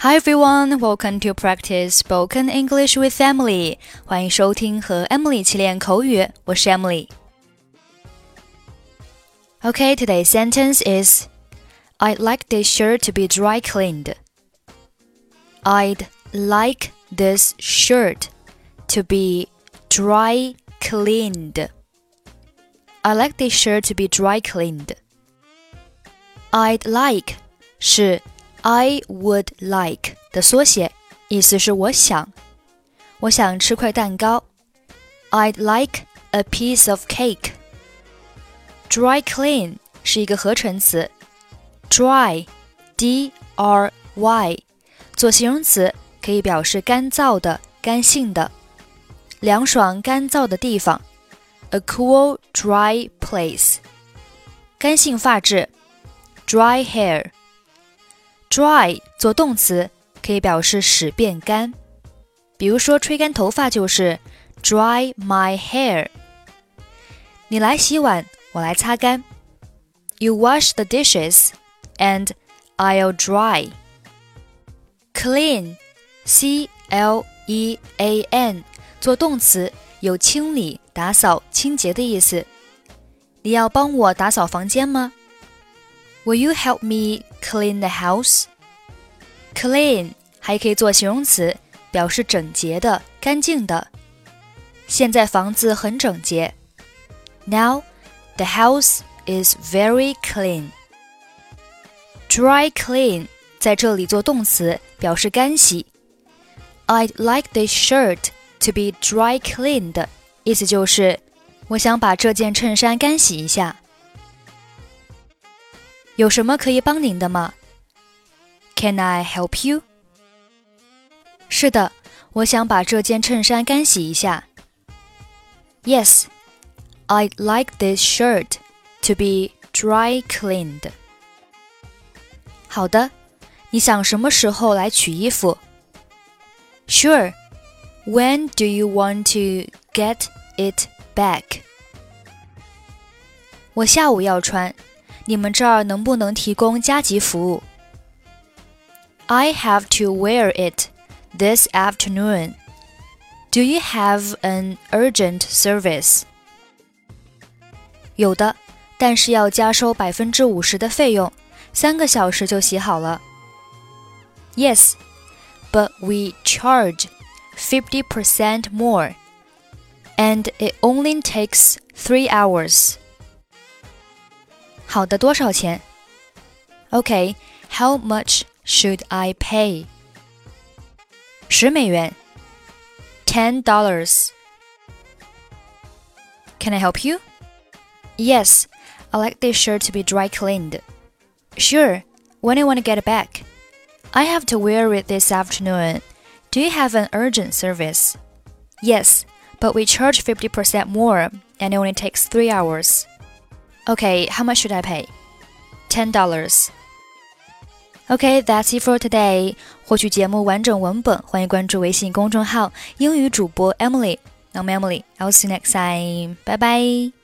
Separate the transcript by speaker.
Speaker 1: Hi everyone, welcome to practice spoken English with Emily. 欢迎收听和 Emily 一起练口语，我是 Emily。Okay, today's sentence is I'd like this shirt to be dry cleaned. I'd like this shirt to be dry cleaned. I like this shirt to be dry cleaned. I'd like 是 I would like 的缩写，意思是我想，我想吃块蛋糕。I'd like a piece of cake. Dry clean 是一个合成词，dry, d r y，做形容词可以表示干燥的、干性的、凉爽、干燥的地方。A cool, dry place. 干性发质，dry hair。 Dry 做动词可以表示使变干，比如说吹干头发就是 dry my hair。你来洗碗，我来擦干。You wash the dishes and I'll dry. Clean, C L E A N 做动词有清理、打扫、清洁的意思。你要帮我打扫房间吗 ？Will you help me clean the house? Clean 还可以做形容词，表示整洁的、干净的。现在房子很整洁。Now the house is very clean. Dry clean 在这里做动词，表示干洗。I'd like this shirt to be dry cleaned，意思就是我想把这件衬衫干洗一下。 有什么可以帮您的吗？Can I help you？是的，我想把这件衬衫干洗一下。Yes, I'd like this shirt to be dry cleaned. 好的，你想什么时候来取衣服？Sure. When do you want to get it back? 我下午要穿。 你们这儿能不能提供加急服务？I have to wear it this afternoon. Do you have an urgent service? 有的，但是要加收百分之五十的费用，三个小时就洗好了。Yes, but we charge fifty percent more, and it only takes three hours. 好的，多少钱？Okay, how much should I pay? 十美元，ten dollars. Can I help you? Yes, I like this shirt to be dry cleaned. Sure. When do you want to get it back? I have to wear it this afternoon. Do you have an urgent service? Yes, but we charge 50% more and it only takes three hours. Okay, how much should I pay? Ten dollars. Okay, that's it for today. 获取节目完整文本，欢迎关注微信公众号“英语主播 Emily”。I'm Emily. I'll see you next time. Bye bye.